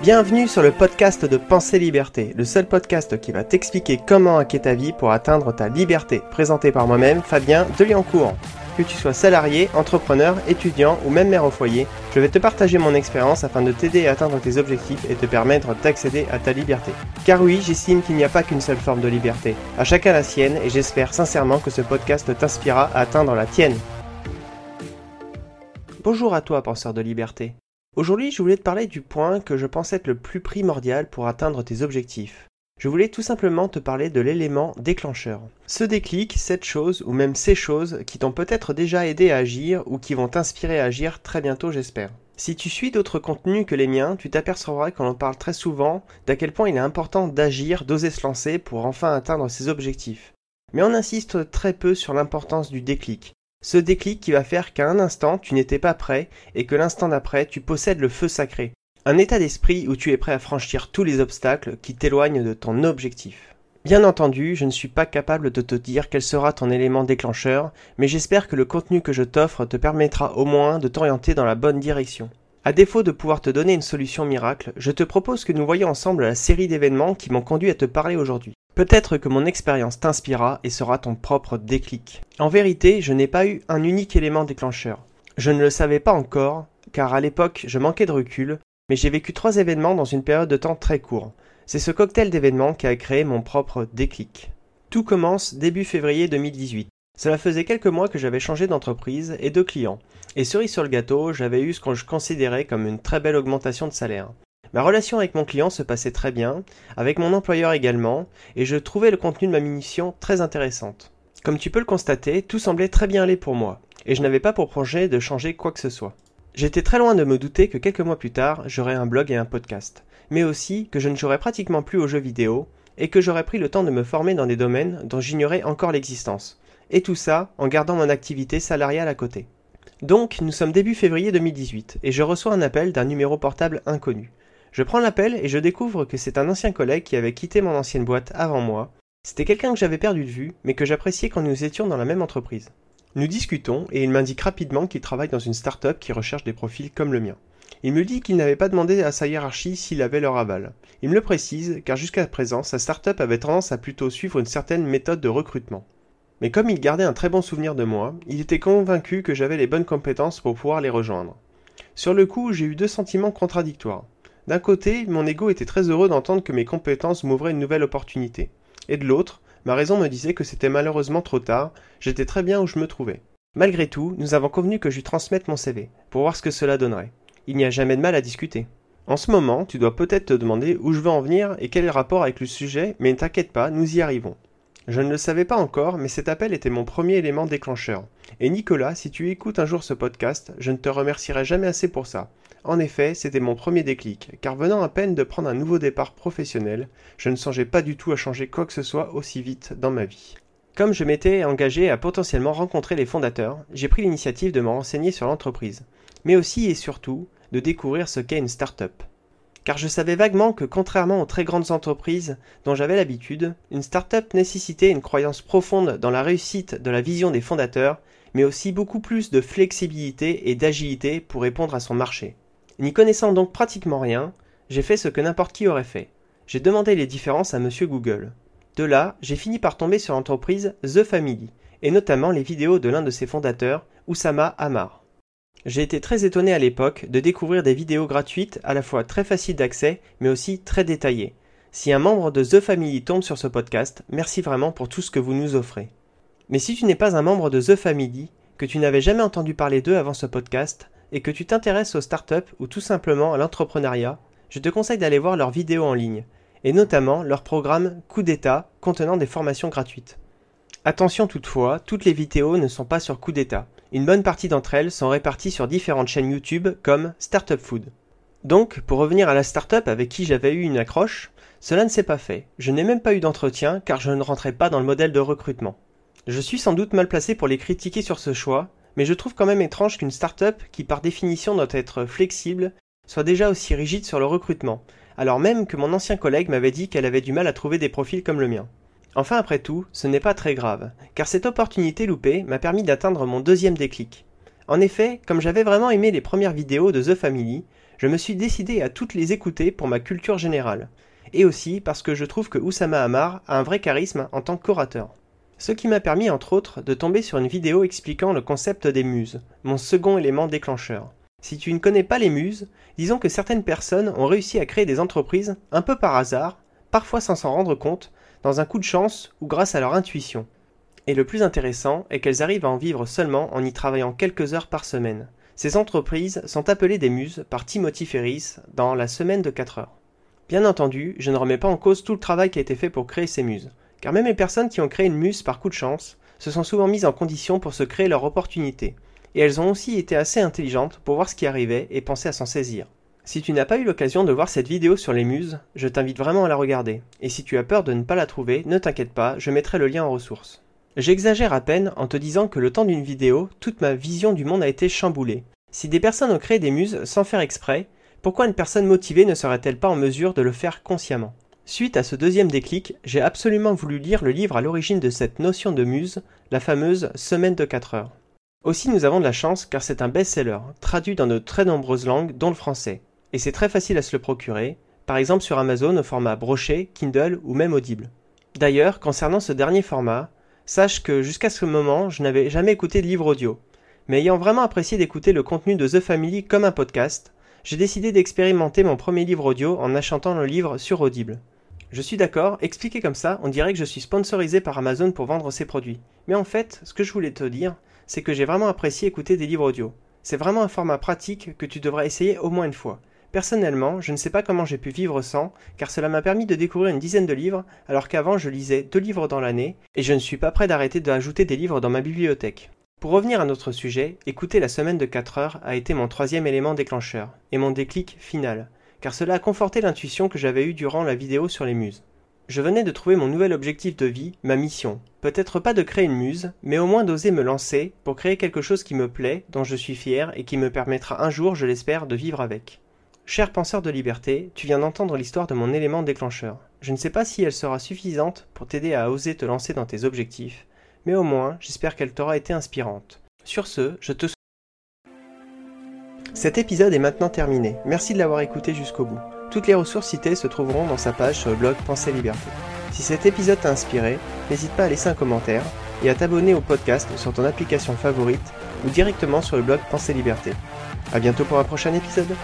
Bienvenue sur le podcast de Pensée Liberté, le seul podcast qui va t'expliquer comment hacker ta vie pour atteindre ta liberté, présenté par moi-même, Fabien Deliancourt. Que tu sois salarié, entrepreneur, étudiant ou même mère au foyer, je vais te partager mon expérience afin de t'aider à atteindre tes objectifs et te permettre d'accéder à ta liberté. Car oui, j'estime qu'il n'y a pas qu'une seule forme de liberté. À chacun la sienne et j'espère sincèrement que ce podcast t'inspirera à atteindre la tienne. Bonjour à toi, penseur de liberté. Aujourd'hui, je voulais te parler du point que je pense être le plus primordial pour atteindre tes objectifs. Je voulais tout simplement te parler de l'élément déclencheur. Ce déclic, cette chose ou même ces choses qui t'ont peut-être déjà aidé à agir ou qui vont t'inspirer à agir très bientôt, j'espère. Si tu suis d'autres contenus que les miens, tu t'apercevras qu'on en parle très souvent d'à quel point il est important d'agir, d'oser se lancer pour enfin atteindre ses objectifs. Mais on insiste très peu sur l'importance du déclic, ce déclic qui va faire qu'à un instant tu n'étais pas prêt et que l'instant d'après tu possèdes le feu sacré. Un état d'esprit où tu es prêt à franchir tous les obstacles qui t'éloignent de ton objectif. Bien entendu, je ne suis pas capable de te dire quel sera ton élément déclencheur, mais j'espère que le contenu que je t'offre te permettra au moins de t'orienter dans la bonne direction. À défaut de pouvoir te donner une solution miracle, je te propose que nous voyions ensemble la série d'événements qui m'ont conduit à te parler aujourd'hui. Peut-être que mon expérience t'inspirera et sera ton propre déclic. En vérité, je n'ai pas eu un unique élément déclencheur. Je ne le savais pas encore, car à l'époque je manquais de recul, mais j'ai vécu trois événements dans une période de temps très court. C'est ce cocktail d'événements qui a créé mon propre déclic. Tout commence début février 2018. Cela faisait quelques mois que j'avais changé d'entreprise et de client. Et cerise sur le gâteau, j'avais eu ce que je considérais comme une très belle augmentation de salaire. Ma relation avec mon client se passait très bien, avec mon employeur également, et je trouvais le contenu de ma mission très intéressante. Comme tu peux le constater, tout semblait très bien aller pour moi, et je n'avais pas pour projet de changer quoi que ce soit. J'étais très loin de me douter que quelques mois plus tard, j'aurais un blog et un podcast, mais aussi que je ne jouerais pratiquement plus aux jeux vidéo, et que j'aurais pris le temps de me former dans des domaines dont j'ignorais encore l'existence. Et tout ça en gardant mon activité salariale à côté. Donc, nous sommes début février 2018, et je reçois un appel d'un numéro portable inconnu. Je prends l'appel et je découvre que c'est un ancien collègue qui avait quitté mon ancienne boîte avant moi. C'était quelqu'un que j'avais perdu de vue, mais que j'appréciais quand nous étions dans la même entreprise. Nous discutons et il m'indique rapidement qu'il travaille dans une start-up qui recherche des profils comme le mien. Il me dit qu'il n'avait pas demandé à sa hiérarchie s'il avait leur aval. Il me le précise car jusqu'à présent sa start-up avait tendance à plutôt suivre une certaine méthode de recrutement. Mais comme il gardait un très bon souvenir de moi, il était convaincu que j'avais les bonnes compétences pour pouvoir les rejoindre. Sur le coup, j'ai eu deux sentiments contradictoires. D'un côté, mon ego était très heureux d'entendre que mes compétences m'ouvraient une nouvelle opportunité. Et de l'autre, ma raison me disait que c'était malheureusement trop tard, j'étais très bien où je me trouvais. Malgré tout, nous avons convenu que je lui transmette mon CV, pour voir ce que cela donnerait. Il n'y a jamais de mal à discuter. En ce moment, tu dois peut-être te demander où je veux en venir et quel est le rapport avec le sujet, mais ne t'inquiète pas, nous y arrivons. Je ne le savais pas encore, mais cet appel était mon premier élément déclencheur. Et Nicolas, si tu écoutes un jour ce podcast, je ne te remercierai jamais assez pour ça. En effet, c'était mon premier déclic, car venant à peine de prendre un nouveau départ professionnel, je ne songeais pas du tout à changer quoi que ce soit aussi vite dans ma vie. Comme je m'étais engagé à potentiellement rencontrer les fondateurs, j'ai pris l'initiative de me renseigner sur l'entreprise, mais aussi et surtout de découvrir ce qu'est une start-up. Car je savais vaguement que contrairement aux très grandes entreprises dont j'avais l'habitude, une start-up nécessitait une croyance profonde dans la réussite de la vision des fondateurs, mais aussi beaucoup plus de flexibilité et d'agilité pour répondre à son marché. N'y connaissant donc pratiquement rien, j'ai fait ce que n'importe qui aurait fait. J'ai demandé les différences à monsieur Google. De là, j'ai fini par tomber sur l'entreprise The Family, et notamment les vidéos de l'un de ses fondateurs, Oussama Amar. J'ai été très étonné à l'époque de découvrir des vidéos gratuites à la fois très faciles d'accès, mais aussi très détaillées. Si un membre de The Family tombe sur ce podcast, merci vraiment pour tout ce que vous nous offrez. Mais si tu n'es pas un membre de The Family, que tu n'avais jamais entendu parler d'eux avant ce podcast, et que tu t'intéresses aux startups ou tout simplement à l'entrepreneuriat, je te conseille d'aller voir leurs vidéos en ligne, et notamment leur programme Coup d'État contenant des formations gratuites. Attention toutefois, toutes les vidéos ne sont pas sur Coup d'État. Une bonne partie d'entre elles sont réparties sur différentes chaînes YouTube comme Startup Food. Donc, pour revenir à la startup avec qui j'avais eu une accroche, cela ne s'est pas fait. Je n'ai même pas eu d'entretien car je ne rentrais pas dans le modèle de recrutement. Je suis sans doute mal placé pour les critiquer sur ce choix, mais je trouve quand même étrange qu'une start-up, qui par définition doit être flexible, soit déjà aussi rigide sur le recrutement, alors même que mon ancien collègue m'avait dit qu'elle avait du mal à trouver des profils comme le mien. Enfin après tout, ce n'est pas très grave, car cette opportunité loupée m'a permis d'atteindre mon deuxième déclic. En effet, comme j'avais vraiment aimé les premières vidéos de The Family, Je me suis décidé à toutes les écouter pour ma culture générale, et aussi parce que je trouve que Oussama Hamar a un vrai charisme en tant qu'orateur. Ce qui m'a permis entre autres de tomber sur une vidéo expliquant le concept des muses, mon second élément déclencheur. Si tu ne connais pas les muses, disons que certaines personnes ont réussi à créer des entreprises un peu par hasard, parfois sans s'en rendre compte, dans un coup de chance ou grâce à leur intuition. Et le plus intéressant est qu'elles arrivent à en vivre seulement en y travaillant quelques heures par semaine. Ces entreprises sont appelées des muses par Timothy Ferris dans La semaine de 4 heures. Bien entendu, je ne remets pas en cause tout le travail qui a été fait pour créer ces muses, car même les personnes qui ont créé une muse par coup de chance se sont souvent mises en condition pour se créer leur opportunité, et elles ont aussi été assez intelligentes pour voir ce qui arrivait et penser à s'en saisir. Si tu n'as pas eu l'occasion de voir cette vidéo sur les muses, je t'invite vraiment à la regarder, et si tu as peur de ne pas la trouver, ne t'inquiète pas, je mettrai le lien en ressources. J'exagère à peine en te disant que le temps d'une vidéo, toute ma vision du monde a été chamboulée. Si des personnes ont créé des muses sans faire exprès, pourquoi une personne motivée ne serait-elle pas en mesure de le faire consciemment? Suite à ce deuxième déclic, j'ai absolument voulu lire le livre à l'origine de cette notion de muse, la fameuse Semaine de 4 heures. Aussi nous avons de la chance car c'est un best-seller, traduit dans de très nombreuses langues dont le français et c'est très facile à se le procurer, par exemple sur Amazon au format broché, Kindle ou même Audible. D'ailleurs, concernant ce dernier format, sache que jusqu'à ce moment, je n'avais jamais écouté de livre audio. Mais ayant vraiment apprécié d'écouter le contenu de The Family comme un podcast, j'ai décidé d'expérimenter mon premier livre audio en achetant le livre sur Audible. Je suis d'accord, expliqué comme ça, on dirait que je suis sponsorisé par Amazon pour vendre ses produits. Mais en fait, ce que je voulais te dire, c'est que j'ai vraiment apprécié écouter des livres audio. C'est vraiment un format pratique que tu devrais essayer au moins une fois. Personnellement, je ne sais pas comment j'ai pu vivre sans, car cela m'a permis de découvrir une dizaine de livres, alors qu'avant je lisais deux livres dans l'année, et je ne suis pas prêt d'arrêter d'ajouter des livres dans ma bibliothèque. Pour revenir à notre sujet, écouter la semaine de 4 heures a été mon troisième élément déclencheur, et mon déclic final, car cela a conforté l'intuition que j'avais eue durant la vidéo sur les muses. Je venais de trouver mon nouvel objectif de vie, ma mission. Peut-être pas de créer une muse, mais au moins d'oser me lancer pour créer quelque chose qui me plaît, dont je suis fier et qui me permettra un jour, je l'espère, de vivre avec. Cher penseur de liberté, tu viens d'entendre l'histoire de mon élément déclencheur. Je ne sais pas si elle sera suffisante pour t'aider à oser te lancer dans tes objectifs, mais au moins j'espère qu'elle t'aura été inspirante. Sur ce, je te Cet épisode est maintenant terminé. Merci de l'avoir écouté jusqu'au bout. Toutes les ressources citées se trouveront dans sa page sur le blog Pensée Liberté. Si cet épisode t'a inspiré, n'hésite pas à laisser un commentaire et à t'abonner au podcast sur ton application favorite ou directement sur le blog Pensée Liberté. A bientôt pour un prochain épisode.